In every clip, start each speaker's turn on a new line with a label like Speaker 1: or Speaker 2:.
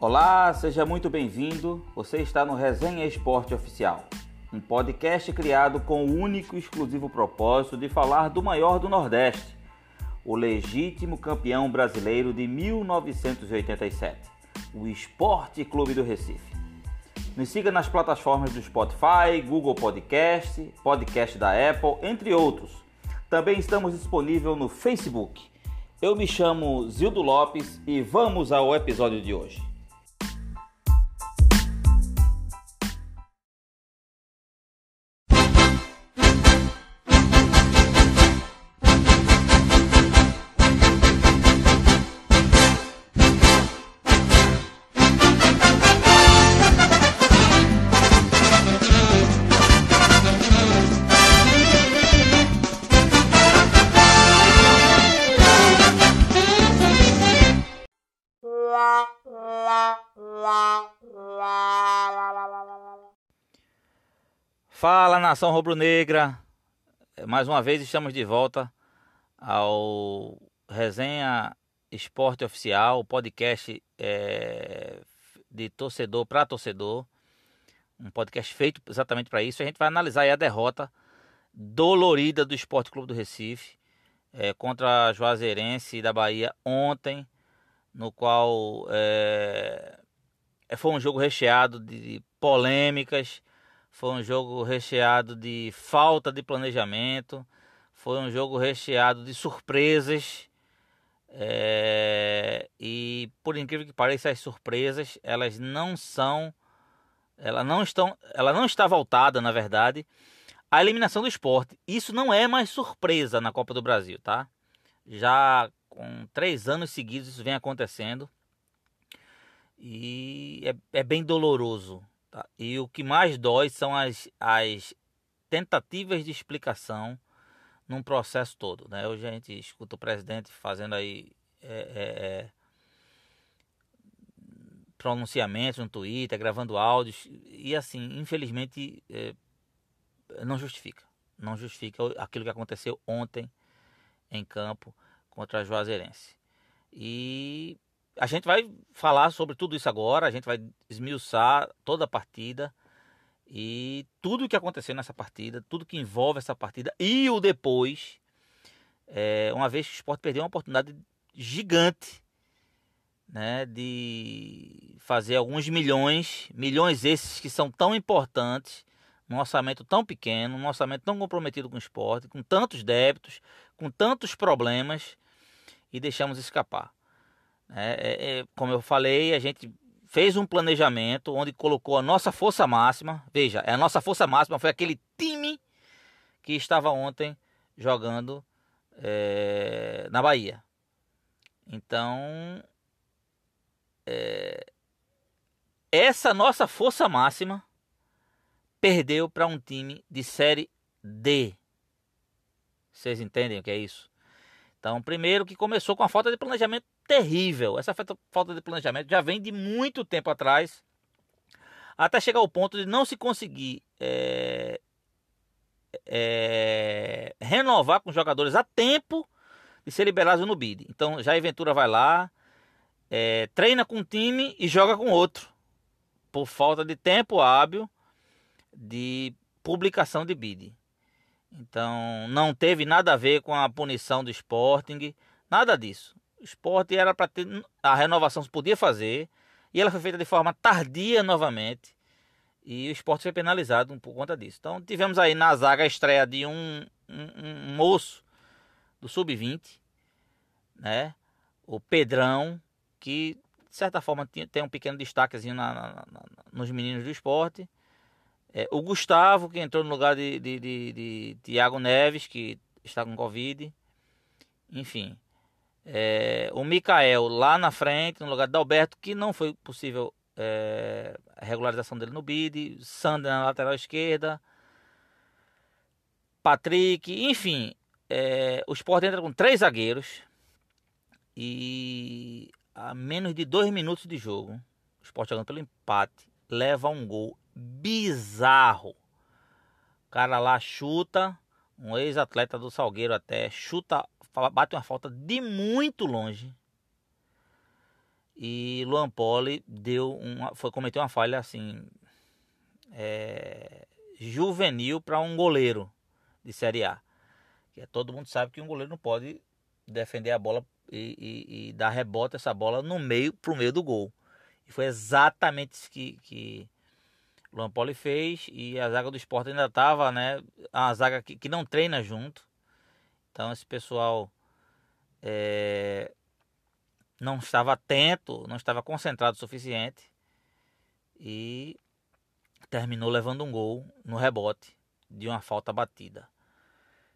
Speaker 1: Olá, seja muito bem-vindo. Você está no Resenha Esporte Oficial, um podcast criado com o único e exclusivo propósito de falar do maior do Nordeste, o legítimo campeão brasileiro de 1987, o Esporte Clube do Recife. Nos siga nas plataformas do Spotify, Google Podcast, podcast da Apple, entre outros. Também estamos disponíveis no Facebook. Eu me chamo Zildo Lopes e vamos ao episódio de hoje. Fala nação rubro-negra, mais uma vez estamos de volta ao Resenha Esporte Oficial, podcast é, de torcedor para torcedor, um podcast feito exatamente para isso. A gente vai analisar a derrota dolorida do Esporte Clube do Recife é, contra a Juazeirense da Bahia ontem, no qual é, foi um jogo recheado de polêmicas foi um jogo recheado de falta de planejamento. Foi um jogo recheado de surpresas. É, e por incrível que pareça, as surpresas elas não são, ela não estão, ela não está voltada, na verdade, à eliminação do esporte. Isso não é mais surpresa na Copa do Brasil, tá? Já com três anos seguidos isso vem acontecendo e é, é bem doloroso Tá? E o que mais dói são as, as tentativas de explicação num processo todo. Né? Hoje a gente escuta o presidente fazendo aí é, é, é, pronunciamentos no Twitter, gravando áudios, e assim, infelizmente, é, não justifica. Não justifica aquilo que aconteceu ontem em campo contra a Juazeirense. E a gente vai falar sobre tudo isso agora, a gente vai esmiuçar toda a partida e tudo o que aconteceu nessa partida, tudo que envolve essa partida e o depois, é, uma vez que o esporte perdeu uma oportunidade gigante né, de fazer alguns milhões, milhões esses que são tão importantes, num orçamento tão pequeno, num orçamento tão comprometido com o esporte, com tantos débitos, com tantos problemas, e deixamos escapar. É, é, é, como eu falei, a gente fez um planejamento onde colocou a nossa força máxima. Veja, a nossa força máxima foi aquele time que estava ontem jogando é, na Bahia. Então, é, essa nossa força máxima perdeu para um time de série D. Vocês entendem o que é isso? Então, primeiro que começou com a falta de planejamento terrível. Essa falta de planejamento já vem de muito tempo atrás, até chegar ao ponto de não se conseguir é, é, renovar com jogadores a tempo de ser liberado no bid. Então, Jair Ventura vai lá, é, treina com um time e joga com outro, por falta de tempo hábil de publicação de bid. Então, não teve nada a ver com a punição do Sporting, nada disso. O esporte era para ter. A renovação se podia fazer. E ela foi feita de forma tardia novamente. E o esporte foi penalizado por conta disso. Então tivemos aí na zaga a estreia de um, um, um moço do Sub-20, né? O Pedrão, que de certa forma tem um pequeno destaquezinho na, na, na, nos meninos do esporte. É, o Gustavo, que entrou no lugar de, de, de, de Tiago Neves, que está com Covid. Enfim. É, o Mikael lá na frente, no lugar de Alberto, que não foi possível é, a regularização dele no bid. Sander na lateral esquerda. Patrick, enfim. É, o Sport entra com três zagueiros. E a menos de dois minutos de jogo, o Sport jogando pelo empate, leva um gol bizarro. O cara lá chuta, um ex-atleta do Salgueiro até, chuta bate uma falta de muito longe. E Luan Poli deu uma, foi cometeu uma falha assim é, juvenil para um goleiro de Série A. Que é, todo mundo sabe que um goleiro não pode defender a bola e, e, e dar rebote essa bola no meio pro meio do gol. E foi exatamente isso que, que Luan Poli fez e a zaga do esporte ainda estava, né? A zaga que, que não treina junto. Então esse pessoal é, não estava atento, não estava concentrado o suficiente e terminou levando um gol no rebote de uma falta batida.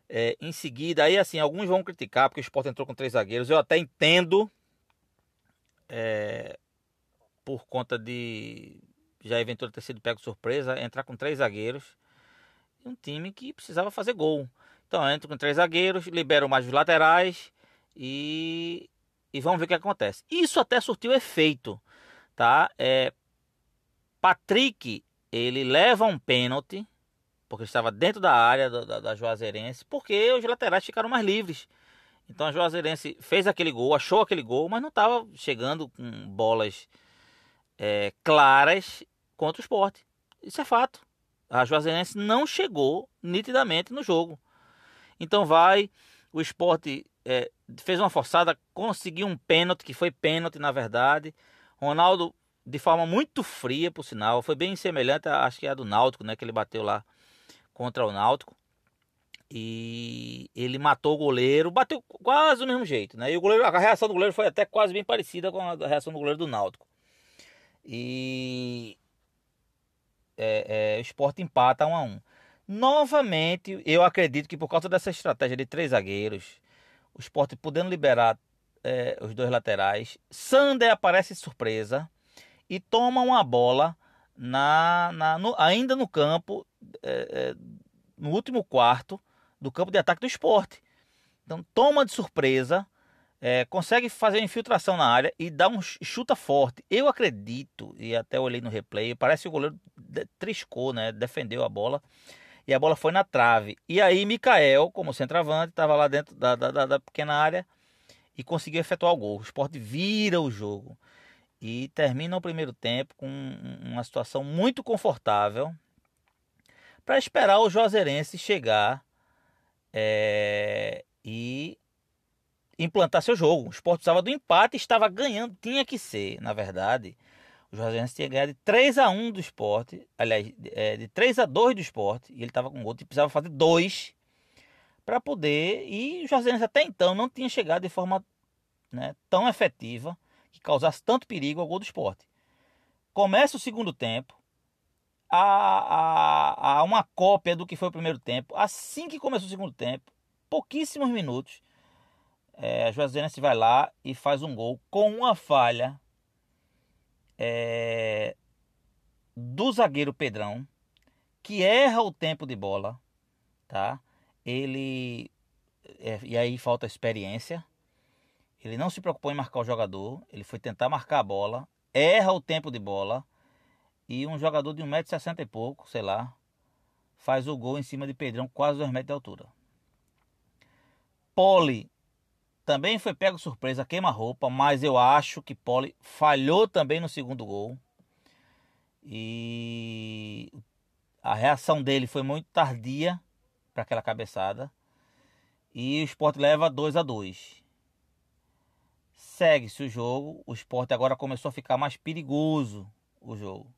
Speaker 1: É, em seguida, aí assim, alguns vão criticar porque o Sport entrou com três zagueiros. Eu até entendo é, por conta de já eventualmente ter sido pego surpresa, entrar com três zagueiros um time que precisava fazer gol. Então entra com três zagueiros, liberam mais os laterais e, e vamos ver o que acontece. Isso até surtiu efeito, tá? É, Patrick, ele leva um pênalti, porque estava dentro da área da, da, da Juazeirense, porque os laterais ficaram mais livres. Então a Juazeirense fez aquele gol, achou aquele gol, mas não estava chegando com bolas é, claras contra o esporte. Isso é fato. A Juazeirense não chegou nitidamente no jogo. Então vai, o esporte é, fez uma forçada, conseguiu um pênalti, que foi pênalti na verdade. Ronaldo, de forma muito fria, por sinal, foi bem semelhante, a, acho que é a do Náutico, né? Que ele bateu lá contra o Náutico. E ele matou o goleiro, bateu quase do mesmo jeito, né? E o goleiro, a reação do goleiro foi até quase bem parecida com a reação do goleiro do Náutico. E é, é, o esporte empata 1 a 1 Novamente, eu acredito que por causa dessa estratégia de três zagueiros, o esporte podendo liberar é, os dois laterais, Sander aparece surpresa e toma uma bola na, na no, ainda no campo, é, é, no último quarto do campo de ataque do esporte. Então toma de surpresa, é, consegue fazer uma infiltração na área e dá um chuta forte. Eu acredito, e até olhei no replay, parece que o goleiro triscou, né? Defendeu a bola e a bola foi na trave. E aí Mikael, como centroavante, estava lá dentro da, da, da, pequena área e conseguiu efetuar o gol. O esporte vira o jogo e termina o primeiro tempo com uma situação muito confortável para esperar o Juazeirense chegar é, e implantar seu jogo. O esporte precisava do empate, estava ganhando, tinha que ser, na verdade. O Juazeirense tinha ganhado de 3 a 1 do esporte, aliás, é, de 3 a 2 do esporte, e ele estava com gol, e precisava fazer dois para poder. E o Juazeirense até então não tinha chegado de forma né, tão efetiva que causasse tanto perigo ao gol do esporte. Começa o segundo tempo, a, uma cópia do que foi o primeiro tempo. Assim que começou o segundo tempo, pouquíssimos minutos, é, Juazeirense vai lá e faz um gol com uma falha é, do zagueiro Pedrão, que erra o tempo de bola, tá? Ele é, e aí falta experiência. Ele não se preocupou em marcar o jogador, ele foi tentar marcar a bola, erra o tempo de bola e um jogador de 1,60m e pouco, sei lá, faz o gol em cima de Pedrão, quase 2 metros de altura. Pole também foi pego surpresa, queima-roupa, mas eu acho que Poli falhou também no segundo gol. E a reação dele foi muito tardia para aquela cabeçada. E o Sport leva 2 a 2 Segue-se o jogo. O Sport agora começou a ficar mais perigoso o jogo.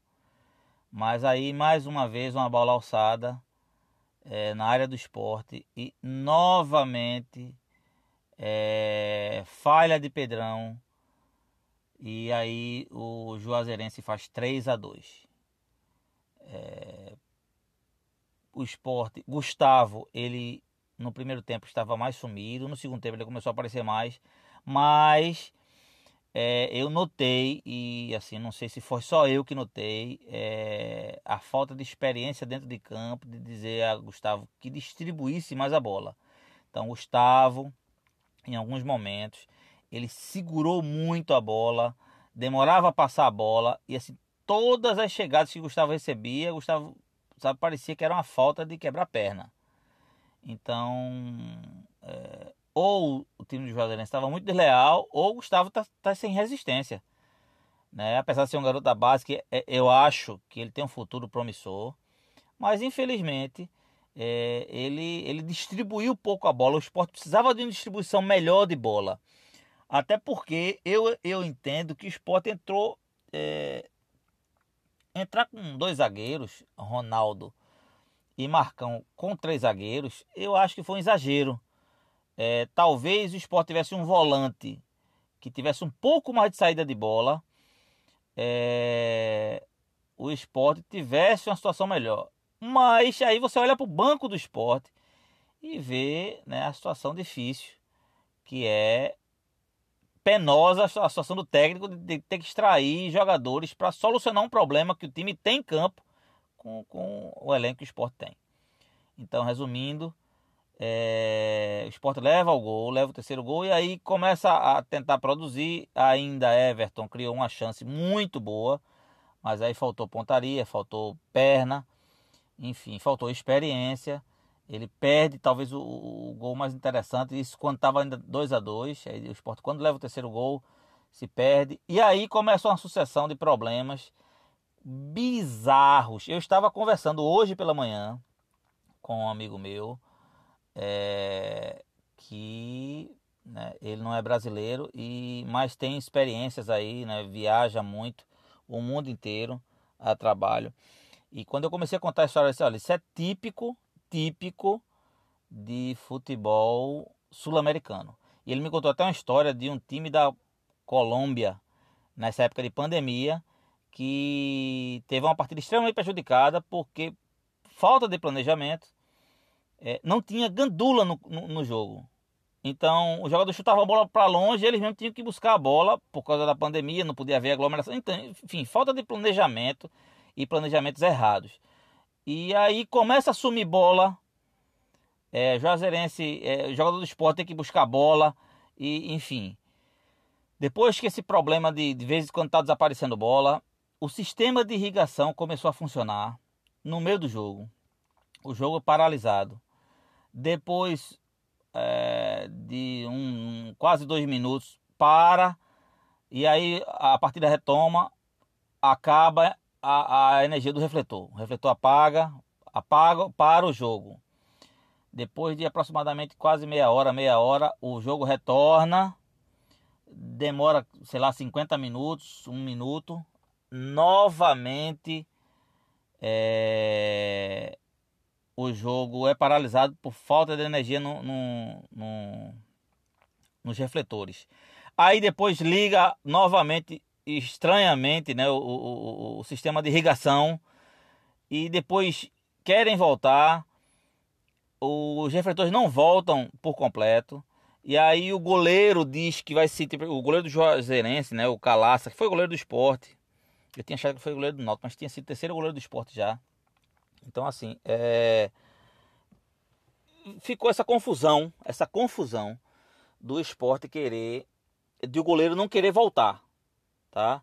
Speaker 1: Mas aí, mais uma vez, uma bola alçada é, na área do esporte. E novamente é, falha de Pedrão. E aí o Juazeirense faz 3 a 2 é, O esporte, Gustavo, ele no primeiro tempo estava mais sumido, no segundo tempo ele começou a aparecer mais, mas é, eu notei, e assim, não sei se foi só eu que notei, é, a falta de experiência dentro de campo, de dizer a Gustavo que distribuísse mais a bola. Então, Gustavo, em alguns momentos. Ele segurou muito a bola, demorava a passar a bola e assim todas as chegadas que Gustavo recebia, Gustavo sabe, parecia que era uma falta de quebrar perna. Então, é, ou o time do Juazeirense estava muito desleal, ou Gustavo está tá sem resistência. Né? Apesar de ser um garoto da base, que é, eu acho que ele tem um futuro promissor. Mas infelizmente é, ele, ele distribuiu pouco a bola. O esporte precisava de uma distribuição melhor de bola. Até porque eu, eu entendo que o esporte entrou. É, entrar com dois zagueiros, Ronaldo e Marcão, com três zagueiros, eu acho que foi um exagero. É, talvez o esporte tivesse um volante que tivesse um pouco mais de saída de bola. É, o esporte tivesse uma situação melhor. Mas aí você olha para o banco do esporte e vê né, a situação difícil, que é penosa a situação do técnico de ter que extrair jogadores para solucionar um problema que o time tem em campo com, com o elenco que o esporte tem. Então, resumindo, é, o esporte leva o gol, leva o terceiro gol e aí começa a tentar produzir. Ainda Everton criou uma chance muito boa, mas aí faltou pontaria, faltou perna, enfim, faltou experiência. Ele perde talvez o, o gol mais interessante, isso quando estava ainda 2 a 2 Aí o esporte, quando leva o terceiro gol, se perde. E aí começa uma sucessão de problemas bizarros. Eu estava conversando hoje pela manhã com um amigo meu é, que né, ele não é brasileiro e mas tem experiências aí, né, viaja muito o mundo inteiro a trabalho. E quando eu comecei a contar a história, eu disse, olha, isso é típico típico de futebol sul-americano. E ele me contou até uma história de um time da Colômbia, nessa época de pandemia, que teve uma partida extremamente prejudicada porque falta de planejamento, é, não tinha gandula no, no, no, jogo. Então o jogador chutava a bola para longe, eles mesmo tinham que buscar a bola por causa da pandemia, não podia haver aglomeração. Então, enfim, falta de planejamento e planejamentos errados. E aí começa a sumir bola. É, Juazeirense, é, jogador do esporte tem que buscar bola. E, enfim. Depois que esse problema de, de vez em quando está desaparecendo bola, o sistema de irrigação começou a funcionar no meio do jogo. O jogo paralisado. Depois é, de um, um, quase dois minutos, para. E aí a partida retoma, acaba a, a energia do refletor. O refletor apaga, apaga para o jogo. Depois de aproximadamente quase meia hora, meia hora, o jogo retorna. Demora, sei lá, 50 minutos, um minuto. Novamente é, o jogo é paralisado por falta de energia no, no, no, nos refletores. Aí depois liga novamente estranhamente né, o, o, o sistema de irrigação e depois querem voltar, os refletores não voltam por completo. E aí o goleiro diz que vai ser o goleiro do Juazeirense, né, o Calaça, que foi goleiro do esporte. Eu tinha achado que foi goleiro do Náutico, mas tinha sido terceiro goleiro do esporte já. Então assim, é... ficou essa confusão, essa confusão do esporte querer de o goleiro não querer voltar tá?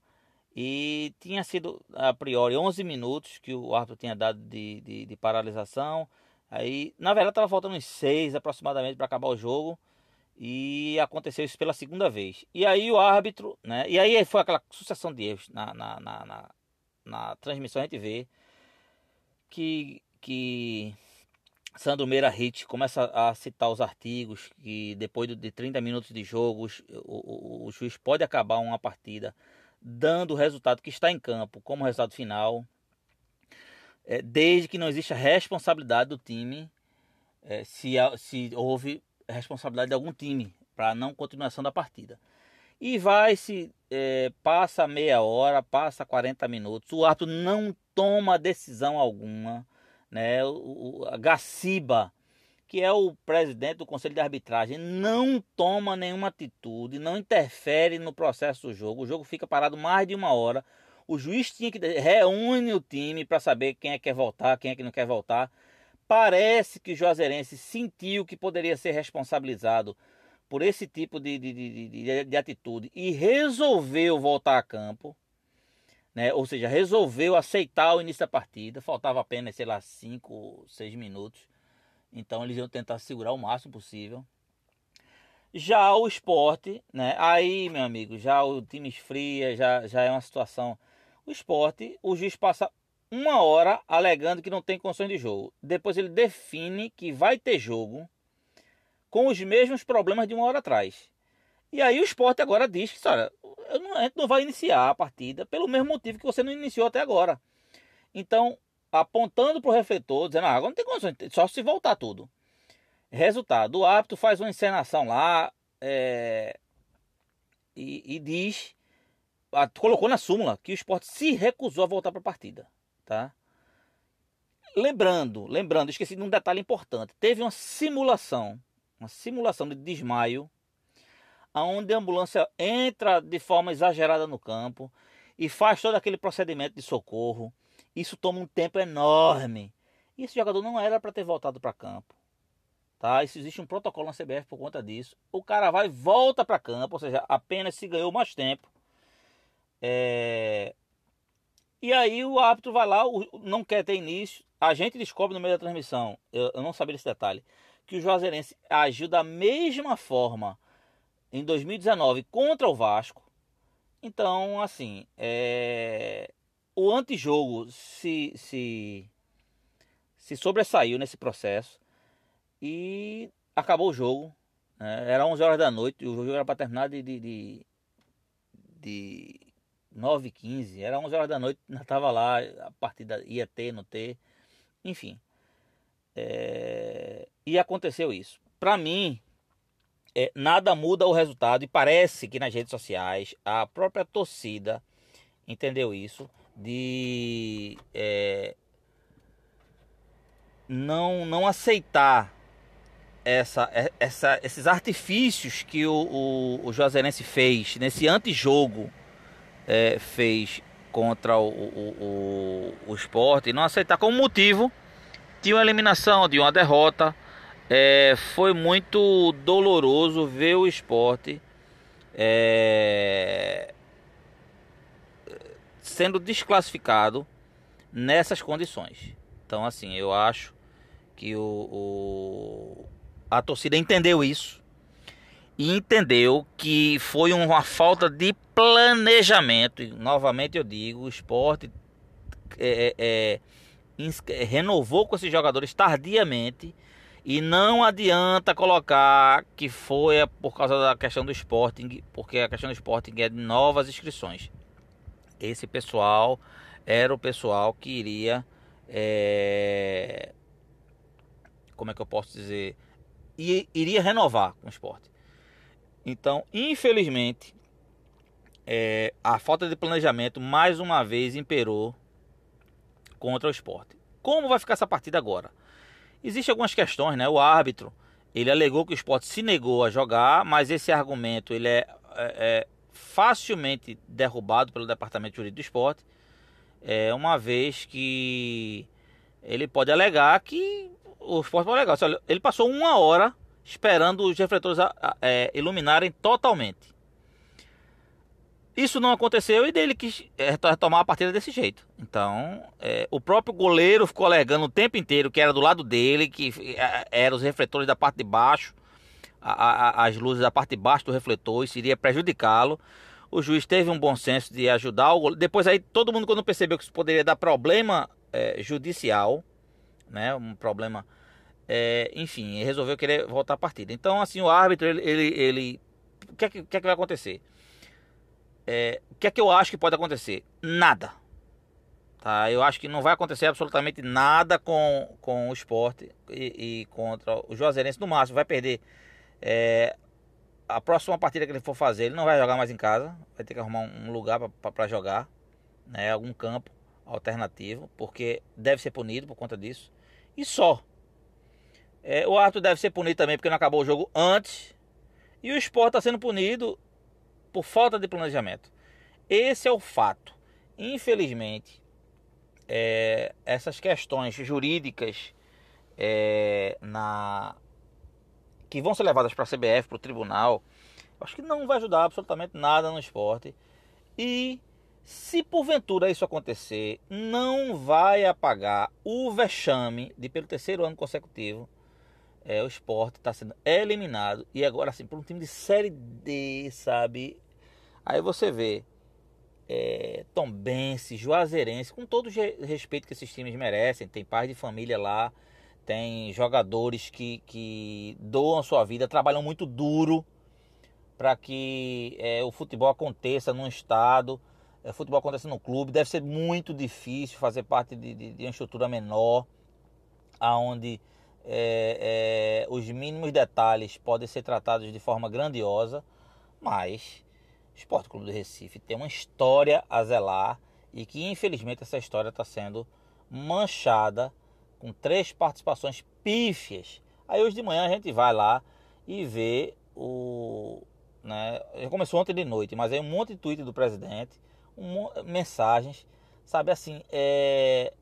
Speaker 1: E tinha sido a priori 11 minutos que o árbitro tinha dado de, de, de paralisação. Aí, na verdade, estava faltando uns 6 aproximadamente para acabar o jogo. E aconteceu isso pela segunda vez. E aí o árbitro, né? E aí foi aquela sucessão de erros na, na, na, na, na transmissão. A gente vê que, que Sandro Meira Hit começa a citar os artigos que depois de 30 minutos de jogos o, o, o juiz pode acabar uma partida dando o resultado que está em campo como resultado final, é, desde que não exista responsabilidade do time, é, se, se houve responsabilidade de algum time para não continuação da partida. E vai se é, passa meia hora, passa 40 minutos, o árbitro não toma decisão alguma, né? O, o, a Gaciba que é o presidente do Conselho de Arbitragem, não toma nenhuma atitude, não interfere no processo do jogo. O jogo fica parado mais de uma hora. O juiz tinha que reúne o time para saber quem é que quer voltar, quem é que não quer voltar. Parece que o Juazeirense sentiu que poderia ser responsabilizado por esse tipo de, de, de, de, de atitude e resolveu voltar a campo. Né? Ou seja, resolveu aceitar o início da partida. Faltava apenas, sei lá, 5, 6 minutos então eles iam tentar segurar o máximo possível. Já o esporte, né? Aí, meu amigo, já o time esfria, já, já é uma situação. O esporte, o juiz passa uma hora alegando que não tem condições de jogo. Depois ele define que vai ter jogo com os mesmos problemas de uma hora atrás. E aí o esporte agora diz que, olha, a gente não vai iniciar a partida pelo mesmo motivo que você não iniciou até agora. Então, apontando para o refletor, dizendo, ah, agora não tem condições, só se voltar tudo. Resultado, o árbitro faz uma encenação lá é, e, e, diz, a, colocou na súmula que o esporte se recusou a voltar para a partida. Tá? Lembrando, lembrando, esqueci de um detalhe importante. Teve uma simulação, uma simulação de desmaio, onde a ambulância entra de forma exagerada no campo e faz todo aquele procedimento de socorro. Isso toma um tempo enorme. E esse jogador não era para ter voltado para campo. Tá? Isso existe um protocolo na CBF por conta disso. O cara vai volta para campo, ou seja, apenas se ganhou mais tempo. É... E aí o árbitro vai lá, não quer ter início. A gente descobre no meio da transmissão, eu, eu não sabia desse detalhe, que o Juazeirense agiu da mesma forma em 2019 contra o Vasco. Então, assim, é... o antijogo se, se, se sobressaiu nesse processo. E acabou o jogo. Né? Era 11 horas da noite. O jogo era para terminar de, de, de, de 9 h 15 Era 11 horas da noite. Nós estava lá. A partida ia ter, não ter. Enfim. É... E aconteceu isso. Para mim, é, nada muda o resultado. E parece que nas redes sociais a própria torcida entendeu isso. De é, não, não aceitar essa, é, essa, esses artifícios que o, o, o fez nesse antijogo é, fez contra o, o, o, o esporte, não aceitar como motivo de uma eliminação, de uma derrota. É, foi muito doloroso ver o esporte é, sendo desclassificado nessas condições. Então, assim, eu acho que o, o a torcida entendeu isso e entendeu que foi uma falta de planejamento. E, novamente eu digo, o esporte é, é, é, renovou com esses jogadores tardiamente. E não adianta colocar que foi por causa da questão do Sporting, porque a questão do Sporting é de novas inscrições. Esse pessoal era o pessoal que iria. É, como é que eu posso dizer? e iria renovar com o esporte. Então, infelizmente, é, a falta de planejamento mais uma vez imperou contra o esporte. Como vai ficar essa partida agora? Existem algumas questões, né? O árbitro ele alegou que o esporte se negou a jogar, mas esse argumento ele é, é, é facilmente derrubado pelo departamento jurídico do esporte, é, uma vez que ele pode alegar que o esporte foi legal. Ele passou uma hora esperando os refletores é, iluminarem totalmente. Isso não aconteceu e dele quis é, retomar a partida desse jeito. Então, é, o próprio goleiro ficou alegando o tempo inteiro que era do lado dele, que é, eram os refletores da parte de baixo, a, a, as luzes da parte de baixo do refletor, isso iria prejudicá-lo. O juiz teve um bom senso de ajudar o. Depois aí todo mundo quando percebeu que isso poderia dar problema é, judicial, né, um problema, é, enfim, resolveu querer voltar a partida. Então, assim, o árbitro, ele, ele, ele o que é que, que, é que vai acontecer? É, o que é que eu acho que pode acontecer? Nada. Tá? Eu acho que não vai acontecer absolutamente nada com, com o esporte e, e contra o Juazeirense. No máximo, vai perder é, a próxima partida que ele for fazer. Ele não vai jogar mais em casa, vai ter que arrumar um lugar para jogar, né? algum campo alternativo, porque deve ser punido por conta disso. E só. É, o árbitro deve ser punido também porque não acabou o jogo antes. E o esporte está sendo punido por falta de planejamento. Esse é o fato. Infelizmente, é, essas questões jurídicas é, na que vão ser levadas para a CBF, para o tribunal, acho que não vai ajudar absolutamente nada no esporte. E se porventura isso acontecer, não vai apagar o vexame de pelo terceiro ano consecutivo é, o esporte está sendo eliminado. E agora, assim, por um time de Série D, sabe? Aí você vê é, Tombense, Juazeirense, com todo o respeito que esses times merecem. Tem pais de família lá, tem jogadores que, que doam sua vida, trabalham muito duro para que é, o futebol aconteça num estado, é, o futebol aconteça no clube. Deve ser muito difícil fazer parte de, de, de uma estrutura menor, aonde é, é, os mínimos detalhes podem ser tratados de forma grandiosa, mas o Esporte Clube do Recife tem uma história a zelar e que infelizmente essa história está sendo manchada com três participações pífias. Aí hoje de manhã a gente vai lá e vê o. Né, já começou ontem de noite, mas aí um monte de tweet do presidente, um, mensagens, sabe assim, é,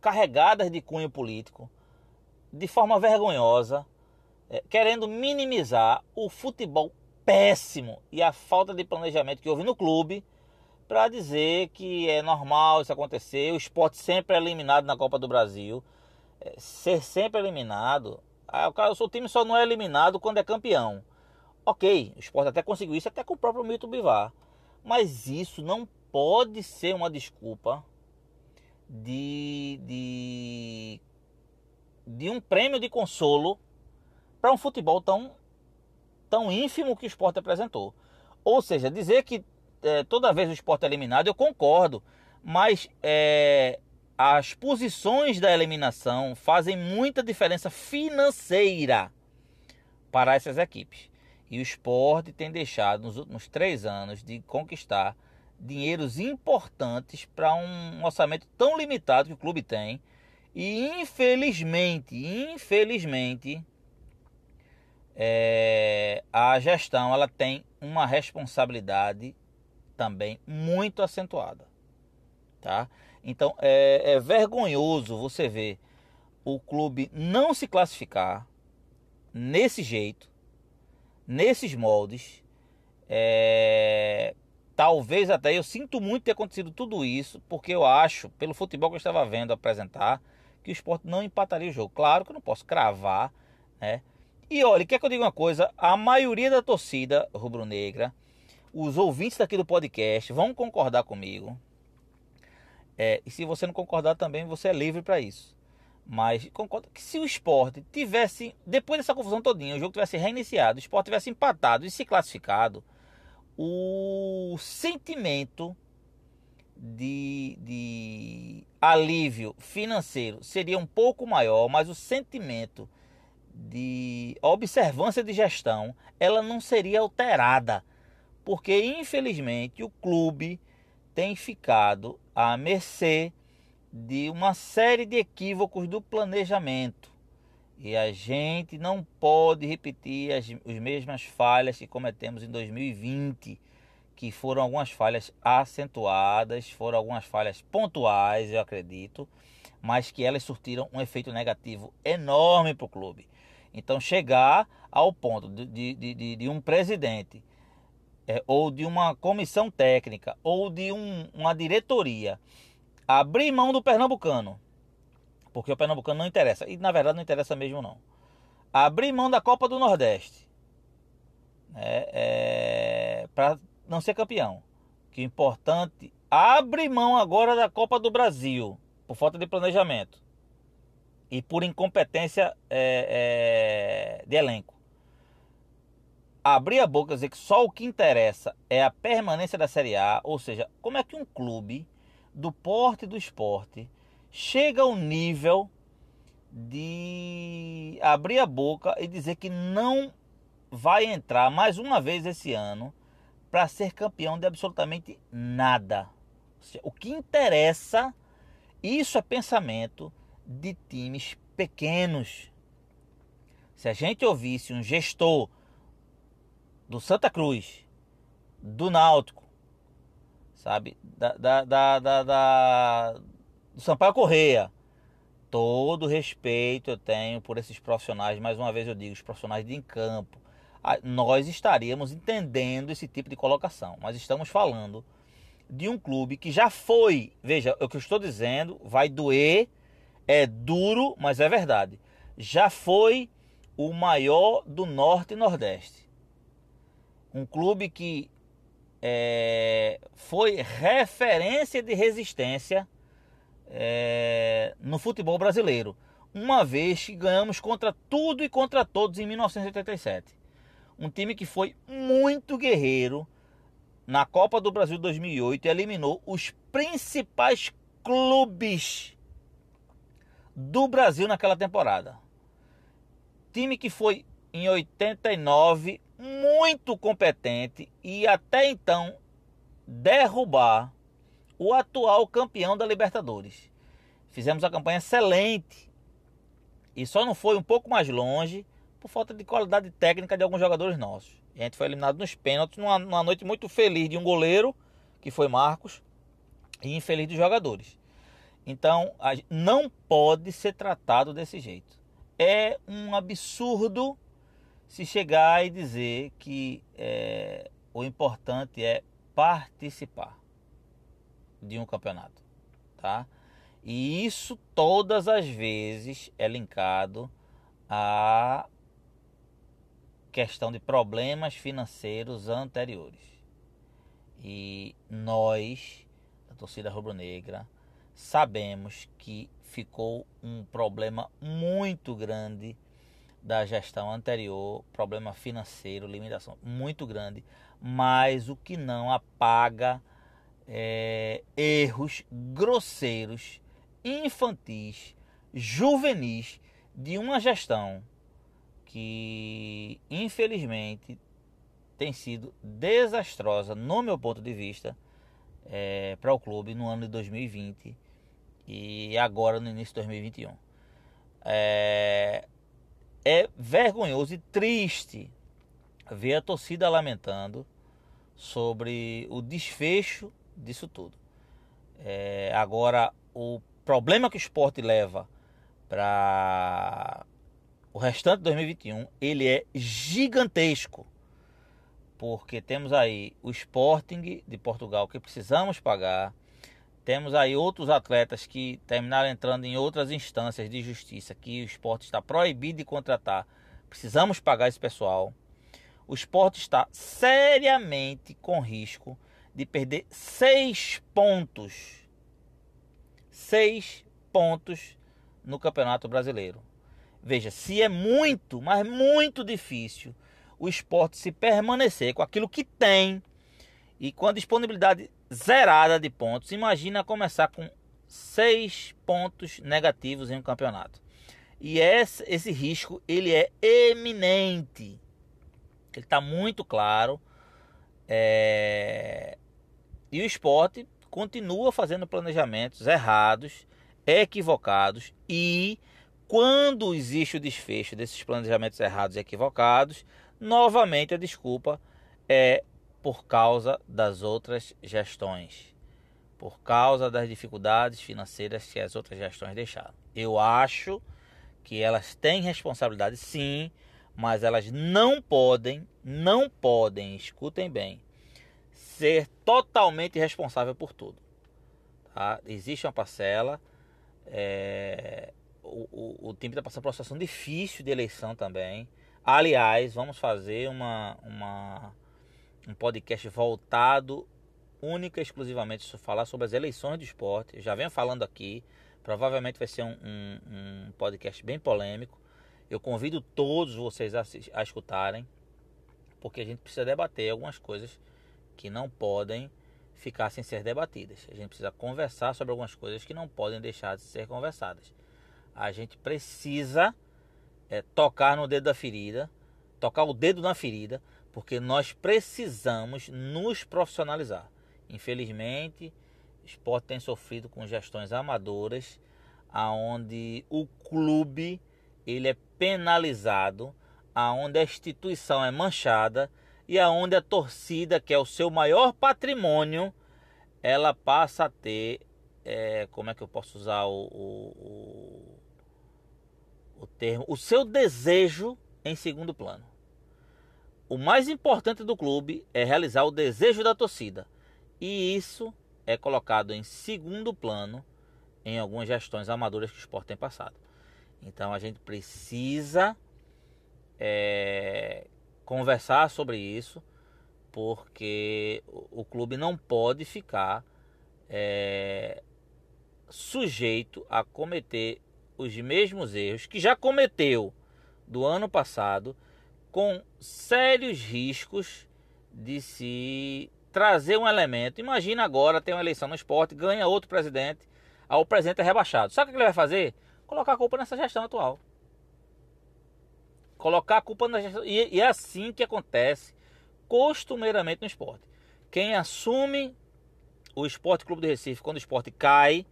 Speaker 1: carregadas de cunho político, de forma vergonhosa, é, querendo minimizar o futebol péssimo e a falta de planejamento que houve no clube para dizer que é normal isso acontecer. O esporte sempre é eliminado na Copa do Brasil. É, ser sempre eliminado. Ah, o, seu time só não é eliminado quando é campeão. Ok, o esporte até conseguiu isso até com o próprio Milton Bivar. Mas isso não pode ser uma desculpa de, de, de um prêmio de consolo para um futebol tão, tão ínfimo que o esporte apresentou. Ou seja, dizer que é, toda vez o esporte é eliminado, eu concordo. Mas é, as posições da eliminação fazem muita diferença financeira para essas equipes. E o esporte tem deixado nos últimos três anos de conquistar dinheiros importantes para um orçamento tão limitado que o clube tem. E infelizmente, infelizmente, é, a gestão ela tem uma responsabilidade também muito acentuada, tá? Então é, é vergonhoso você ver o clube não se classificar nesse jeito, nesses moldes. É, talvez até eu sinto muito ter acontecido tudo isso, porque eu acho, pelo futebol que eu estava vendo apresentar, que o esporte não empataria o jogo. Claro que eu não posso cravar, né? E olha, quer que eu diga uma coisa? A maioria da torcida rubro-negra os ouvintes daqui do podcast vão concordar comigo. É, e se você não concordar também, você é livre para isso. Mas concordo que se o esporte tivesse, depois dessa confusão todinha, o jogo tivesse reiniciado, o esporte tivesse empatado e se classificado, o sentimento de, de alívio financeiro seria um pouco maior, mas o sentimento de observância de gestão ela não seria alterada porque infelizmente o clube tem ficado à mercê de uma série de equívocos do planejamento. E a gente não pode repetir as, as mesmas falhas que cometemos em 2020, que foram algumas falhas acentuadas, foram algumas falhas pontuais, eu acredito, mas que elas surtiram um efeito negativo enorme para o clube. Então, chegar ao ponto de, de, de, de um presidente é, ou de uma comissão técnica ou de um, uma diretoria abrir mão do pernambucano, porque o pernambucano não interessa, e na verdade não interessa mesmo não. Abrir mão da Copa do Nordeste. Né, é, para não ser campeão. Que importante, abre mão agora da Copa do Brasil por falta de planejamento. E por incompetência é, é, de elenco abrir a boca e dizer que só o que interessa é a permanência da Série A, ou seja, como é que um clube do porte do esporte chega ao nível de abrir a boca e dizer que não vai entrar mais uma vez esse ano para ser campeão de absolutamente nada. O que interessa, isso é pensamento de times pequenos. Se a gente ouvisse um gestor do Santa Cruz, do Náutico, sabe? Da, da, da, da, da do Sampaio Correia. Todo respeito eu tenho por esses profissionais, mais uma vez eu digo, os profissionais de campo. Nós estaríamos entendendo esse tipo de colocação, mas estamos falando de um clube que já foi, veja, o que eu estou dizendo vai doer, é duro, mas é verdade. já foi o maior do Norte e Nordeste. Um clube que é, foi referência de resistência é, no futebol brasileiro, uma vez que ganhamos contra tudo e contra todos em 1987. Um time que foi muito guerreiro na Copa do Brasil 2008 e eliminou os principais clubes do Brasil naquela temporada. Time que foi em 89 muito competente e até então derrubar o atual campeão da Libertadores. Fizemos a campanha excelente e só não foi um pouco mais longe por falta de qualidade técnica de alguns jogadores nossos. a gente foi eliminado nos pênaltis numa, numa noite muito feliz de um goleiro, que foi Marcos, e infeliz dos jogadores. Então, não pode ser tratado desse jeito. É um absurdo se chegar e dizer que é, o importante é participar de um campeonato, tá? E isso todas as vezes é linkado a questão de problemas financeiros anteriores. E nós, a torcida rubro-negra, sabemos que ficou um problema muito grande da gestão anterior, problema financeiro, limitação muito grande, mas o que não apaga é, erros grosseiros, infantis, juvenis de uma gestão que infelizmente tem sido desastrosa, no meu ponto de vista, é, para o clube no ano de 2020 e agora no início de 2021. É, é vergonhoso e triste ver a torcida lamentando sobre o desfecho disso tudo. É, agora, o problema que o esporte leva para o restante de 2021, ele é gigantesco. Porque temos aí o Sporting de Portugal que precisamos pagar. Temos aí outros atletas que terminaram entrando em outras instâncias de justiça que o esporte está proibido de contratar. Precisamos pagar esse pessoal. O esporte está seriamente com risco de perder seis pontos. Seis pontos no Campeonato Brasileiro. Veja, se é muito, mas muito difícil o esporte se permanecer com aquilo que tem e com a disponibilidade zerada de pontos, imagina começar com seis pontos negativos em um campeonato. E esse, esse risco ele é eminente. Ele está muito claro. É... E o esporte continua fazendo planejamentos errados, equivocados e quando existe o desfecho desses planejamentos errados e equivocados, novamente a desculpa é por causa das outras gestões, por causa das dificuldades financeiras que as outras gestões deixaram. Eu acho que elas têm responsabilidade sim, mas elas não podem, não podem, escutem bem, ser totalmente responsável por tudo. Tá? Existe uma parcela é, o, o, o time está passando por uma situação difícil de eleição também. Aliás, vamos fazer uma, uma, um podcast voltado única e exclusivamente para falar sobre as eleições do esporte. Eu já venho falando aqui. Provavelmente vai ser um, um, um podcast bem polêmico. Eu convido todos vocês a, a escutarem, porque a gente precisa debater algumas coisas que não podem ficar sem ser debatidas. A gente precisa conversar sobre algumas coisas que não podem deixar de ser conversadas a gente precisa é, tocar no dedo da ferida, tocar o dedo na ferida, porque nós precisamos nos profissionalizar. Infelizmente, o esporte tem sofrido com gestões amadoras, aonde o clube ele é penalizado, aonde a instituição é manchada e aonde a torcida, que é o seu maior patrimônio, ela passa a ter, é, como é que eu posso usar o, o, o termo, o seu desejo em segundo plano. O mais importante do clube é realizar o desejo da torcida. E isso é colocado em segundo plano em algumas gestões amadoras que o esporte tem passado. Então a gente precisa é, conversar sobre isso, porque o, o clube não pode ficar é, sujeito a cometer os mesmos erros que já cometeu do ano passado, com sérios riscos de se trazer um elemento. Imagina agora tem uma eleição no esporte, ganha outro presidente, aí o presidente é rebaixado. Sabe o que ele vai fazer? Colocar a culpa nessa gestão atual. Colocar a culpa na gestão. E, e é assim que acontece costumeiramente no esporte. Quem assume o Esporte Clube do Recife quando o esporte cai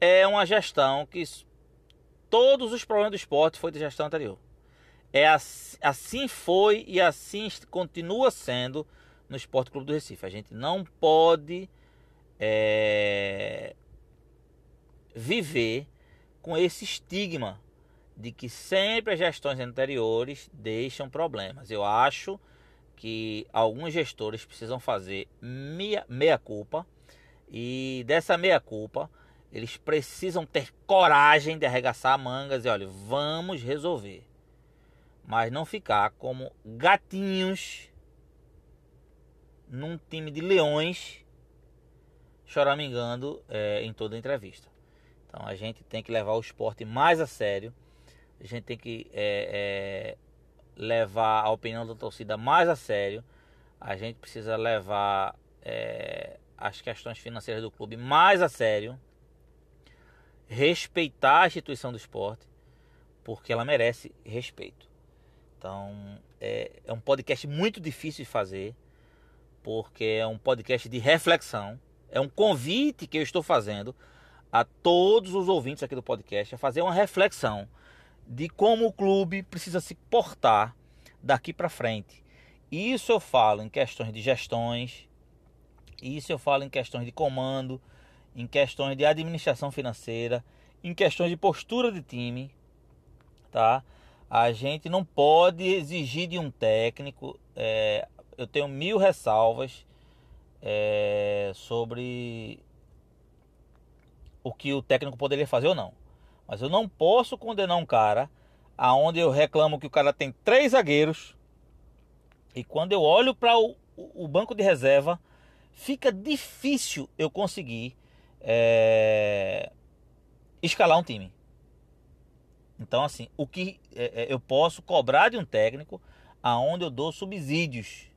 Speaker 1: é uma gestão que todos os problemas do esporte foi de gestão anterior. É assim, foi e assim continua sendo no Esporte Clube do Recife. A gente não pode é, viver com esse estigma de que sempre as gestões anteriores deixam problemas. Eu acho que alguns gestores precisam fazer meia, meia culpa e dessa meia culpa eles precisam ter coragem de arregaçar mangas e olha, vamos resolver. Mas não ficar como gatinhos num time de leões choramingando é, em toda entrevista. Então a gente tem que levar o esporte mais a sério. A gente tem que é, é, levar a opinião da torcida mais a sério. A gente precisa levar é, as questões financeiras do clube mais a sério respeitar a instituição do esporte, porque ela merece respeito. Então, é, é um podcast muito difícil de fazer, porque é um podcast de reflexão. É um convite que eu estou fazendo a todos os ouvintes aqui do podcast a fazer uma reflexão de como o clube precisa se portar daqui para frente. Isso eu falo em questões de gestões, isso eu falo em questões de comando, em questões de administração financeira, em questões de postura de time, tá? A gente não pode exigir de um técnico. É, eu tenho mil ressalvas é, sobre o que o técnico poderia fazer ou não. Mas eu não posso condenar um cara aonde eu reclamo que o cara tem três zagueiros e quando eu olho para o, o banco de reserva fica difícil eu conseguir é, escalar um time. Então, assim, o que é, é, eu posso cobrar de um técnico aonde eu dou subsídios.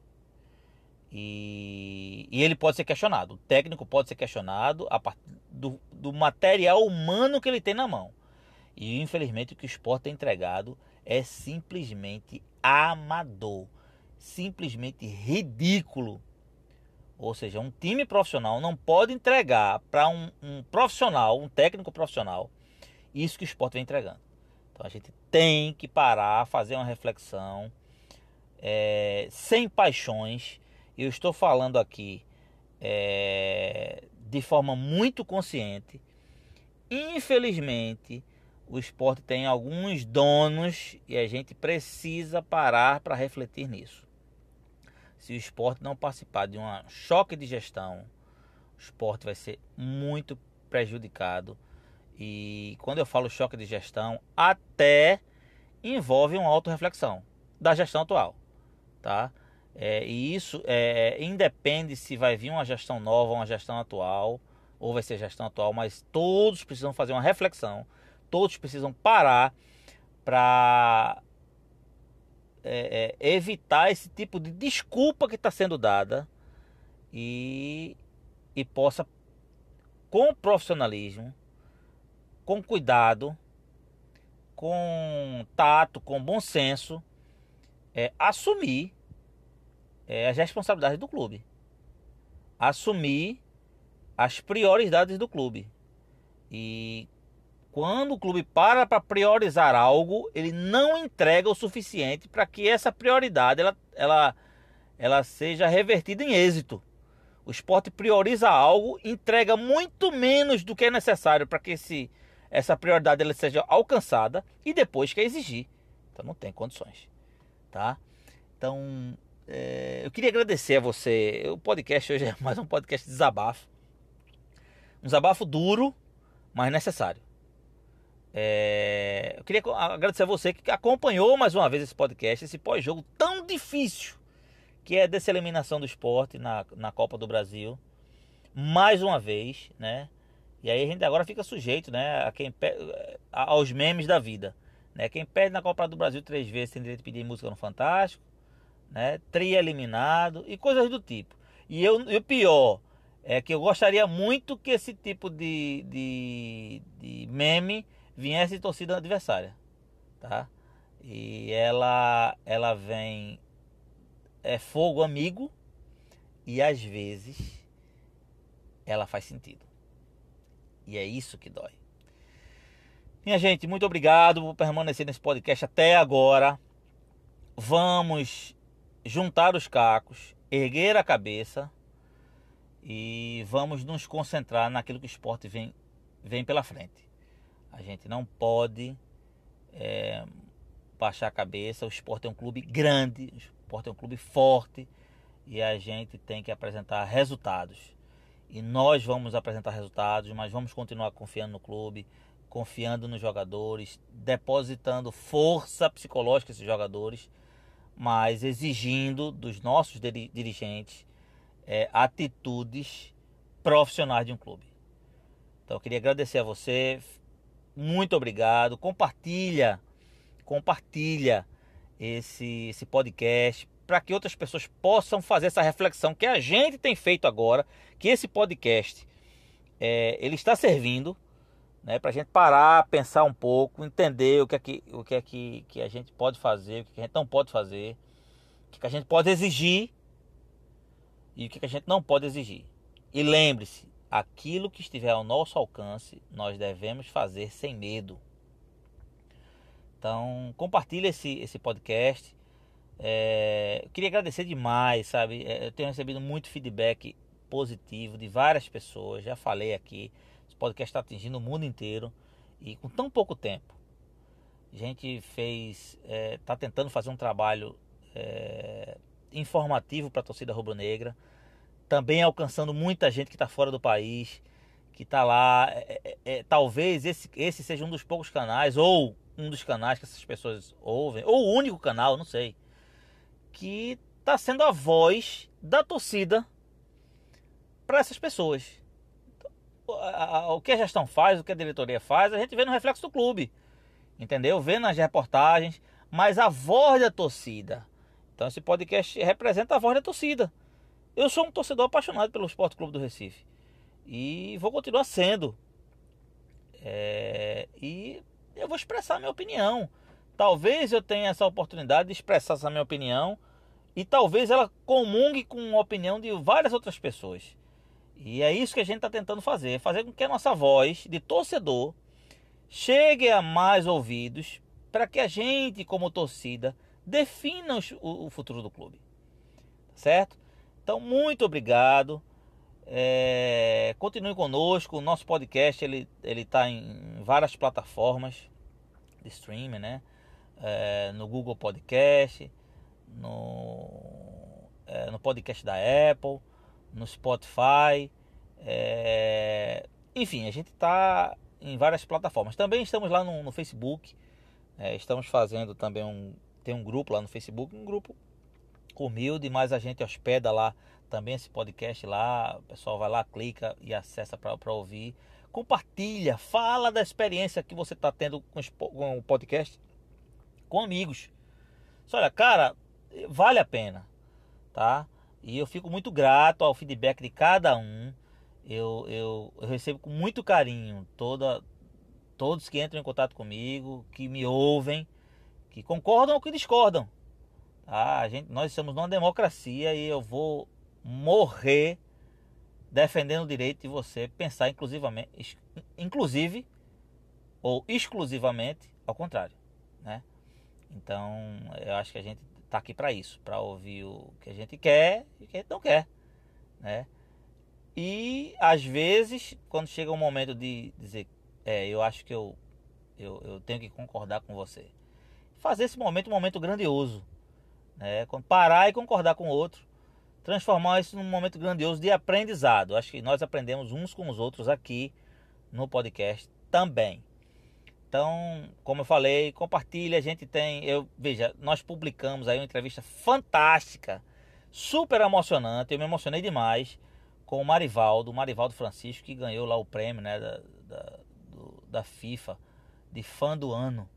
Speaker 1: E, e, ele pode ser questionado. O técnico pode ser questionado a partir do, do material humano que ele tem na mão. E infelizmente o que o esporte tem entregado é simplesmente amador, simplesmente ridículo. Ou seja, um time profissional não pode entregar para um, um, profissional, um técnico profissional, isso que o esporte vem entregando. Então a gente tem que parar, fazer uma reflexão, é, sem paixões. Eu estou falando aqui é, de forma muito consciente. Infelizmente, o esporte tem alguns donos e a gente precisa parar para refletir nisso se o esporte não participar de um choque de gestão, o esporte vai ser muito prejudicado. E quando eu falo choque de gestão, até envolve uma autorreflexão da gestão atual, tá? É, e isso é, independe se vai vir uma gestão nova, uma gestão atual, ou vai ser gestão atual, mas todos precisam fazer uma reflexão, todos precisam parar para é, é, evitar esse tipo de desculpa que está sendo dada e, e possa, com profissionalismo, com cuidado, com tato, com bom senso, é, assumir é, as responsabilidades do clube. Assumir as prioridades do clube. E quando o clube para para priorizar algo, ele não entrega o suficiente para que essa prioridade ela, ela, ela seja revertida em êxito. O esporte prioriza algo, entrega muito menos do que é necessário para que esse, essa prioridade ela seja alcançada e depois quer exigir. Então não tem condições. Tá? Então é, eu queria agradecer a você. O podcast hoje é mais um podcast de desabafo. Um desabafo duro, mas necessário. É, eu queria agradecer a você que acompanhou mais uma vez esse podcast, esse pós-jogo tão difícil que é dessa eliminação do esporte na, na Copa do Brasil. Mais uma vez, né? E aí a gente agora fica sujeito, né, a quem aos memes da vida, né? Quem perde na Copa do Brasil três vezes tem direito de pedir música no Fantástico, né? Tri eliminado e coisas do tipo. E eu e o pior é que eu gostaria muito que esse tipo de, de, de meme viesse de torcida adversária, tá? E ela ela vem é fogo amigo e às vezes ela faz sentido. E é isso que dói. Minha gente, muito obrigado por permanecer nesse podcast até agora. Vamos juntar os cacos, erguer a cabeça e vamos nos concentrar naquilo que o esporte vem, vem pela frente. A gente não pode é, baixar a cabeça. O esporte é um clube grande, o esporte é um clube forte e a gente tem que apresentar resultados. E nós vamos apresentar resultados, mas vamos continuar confiando no clube, confiando nos jogadores, depositando força psicológica nesses jogadores, mas exigindo dos nossos dirigentes é, atitudes profissionais de um clube. Então eu queria agradecer a você, muito obrigado. Compartilha, compartilha esse, esse podcast para que outras pessoas possam fazer essa reflexão que a gente tem feito agora, que esse podcast é, ele está servindo né, para a gente parar, pensar um pouco, entender o que é que, o que, é que, que a gente pode fazer, o que a gente não pode fazer, o que a gente pode exigir e o que a gente não pode exigir. E lembre-se, aquilo que estiver ao nosso alcance, nós devemos fazer sem medo. Então, compartilhe esse, esse podcast. É, queria agradecer demais, sabe? É, eu tenho recebido muito feedback positivo de várias pessoas. Já falei aqui, esse podcast está atingindo o mundo inteiro e com tão pouco tempo. A gente fez, está é, tá tentando fazer um trabalho é, informativo para a torcida rubro-negra, também alcançando muita gente que está fora do país, que está lá. É, é, é, talvez esse, esse seja um dos poucos canais, ou um dos canais que essas pessoas ouvem, ou o único canal, não sei, que está sendo a voz da torcida para essas pessoas. O que a gestão faz, o que a diretoria faz, a gente vê no reflexo do clube, entendeu? Vê nas reportagens, mas a voz da torcida então esse podcast representa a voz da torcida. Eu sou um torcedor apaixonado pelo Esporte Clube do Recife. E vou continuar sendo. É... E eu vou expressar a minha opinião. Talvez eu tenha essa oportunidade de expressar essa minha opinião. E talvez ela comungue com a opinião de várias outras pessoas. E é isso que a gente está tentando fazer. Fazer com que a nossa voz de torcedor chegue a mais ouvidos. Para que a gente, como torcida, defina o, futuro do clube. Certo? Então, muito obrigado. É, continue conosco. O nosso podcast ele ele está em várias plataformas de streaming, né? É, no Google Podcast, no, é, no podcast da Apple, no Spotify. É, enfim, a gente está em várias plataformas. Também estamos lá no, no Facebook. É, estamos fazendo também um tem um grupo lá no Facebook, um grupo humilde, mas a gente hospeda lá também esse podcast lá. O pessoal vai lá, clica e acessa para ouvir. Compartilha, fala da experiência que você está tendo com o podcast com amigos. Olha, cara, vale a pena, tá? E eu fico muito grato ao feedback de cada um. Eu, eu, eu recebo com muito carinho toda, todos que entram em contato comigo, que me ouvem que concordam ou que discordam. Tá? A gente, nós estamos numa democracia e eu vou morrer defendendo o direito de você pensar inclusivamente, inclusive ou exclusivamente ao contrário, né? Então, eu acho que a gente está aqui para isso, para ouvir o que a gente quer e o que a gente não quer, né? E às vezes, quando chega o momento de dizer, é, eu acho que eu, eu, eu tenho que concordar com você fazer esse momento um momento grandioso. Né? Parar e concordar com o outro. Transformar isso num momento grandioso de aprendizado. Acho que nós aprendemos uns com os outros aqui no podcast também. Então, como eu falei, compartilha, a gente tem, eu veja, nós publicamos aí uma entrevista fantástica, super emocionante, eu me emocionei demais com o Marivaldo, o Marivaldo Francisco que ganhou lá o prêmio, né, da, da, do, da FIFA de fã do ano,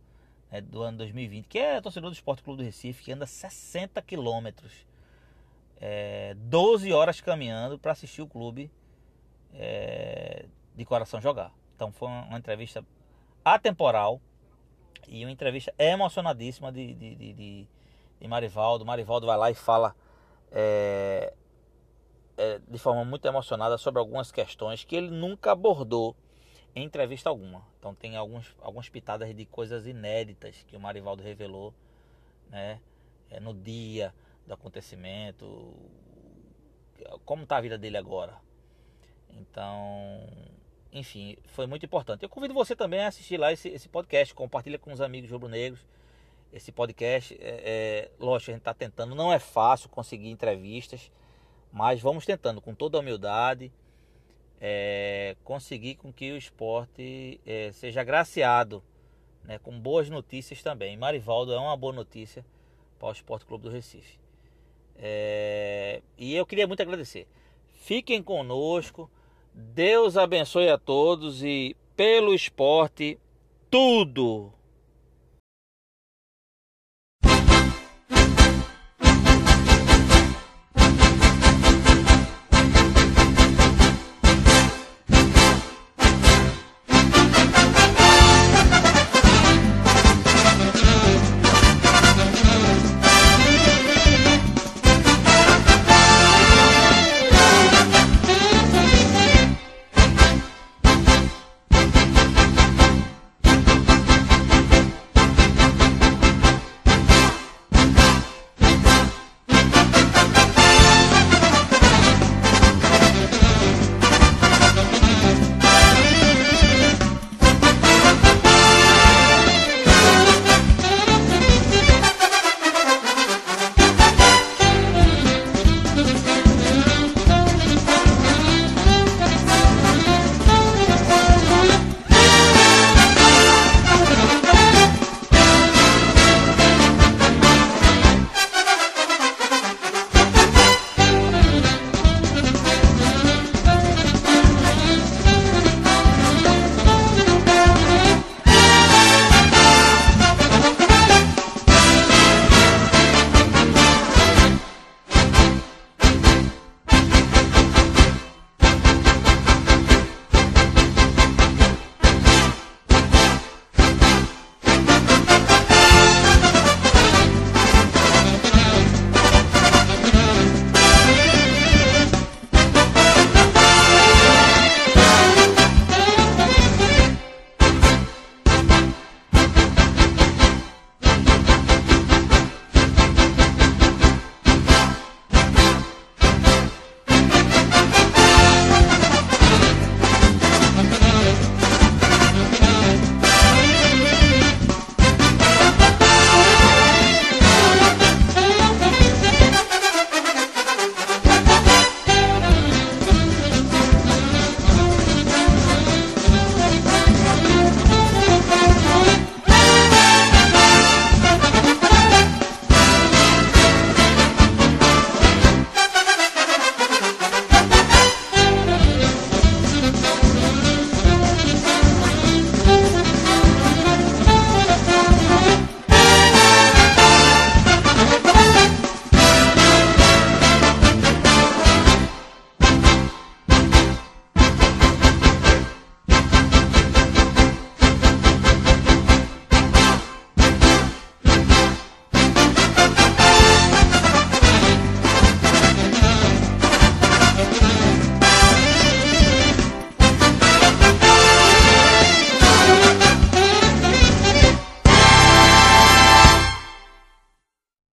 Speaker 1: né, do ano 2020, que é torcedor do Esporte Clube do Recife, que anda 60 quilômetros, é, 12 horas caminhando para assistir o clube é, de coração jogar. Então foi uma, uma entrevista atemporal e uma entrevista emocionadíssima de, de, de, de, de Marivaldo. Marivaldo vai lá e fala é, é, de forma muito emocionada sobre algumas questões que ele nunca abordou em entrevista alguma. Então tem alguns, algumas pitadas de coisas inéditas que o Marivaldo revelou né, é, no dia do acontecimento, como está a vida dele agora. Então, enfim, foi muito importante. Eu convido você também a assistir lá esse, esse podcast, compartilha com os amigos rubro-negros esse podcast. É, é, lógico, a gente está tentando, não é fácil conseguir entrevistas, mas vamos tentando com toda a humildade é, conseguir com que o esporte é, seja agraciado né, com boas notícias também. Marivaldo é uma boa notícia para o Esporte Clube do Recife. É, e eu queria muito agradecer. Fiquem conosco. Deus abençoe a todos e pelo esporte, tudo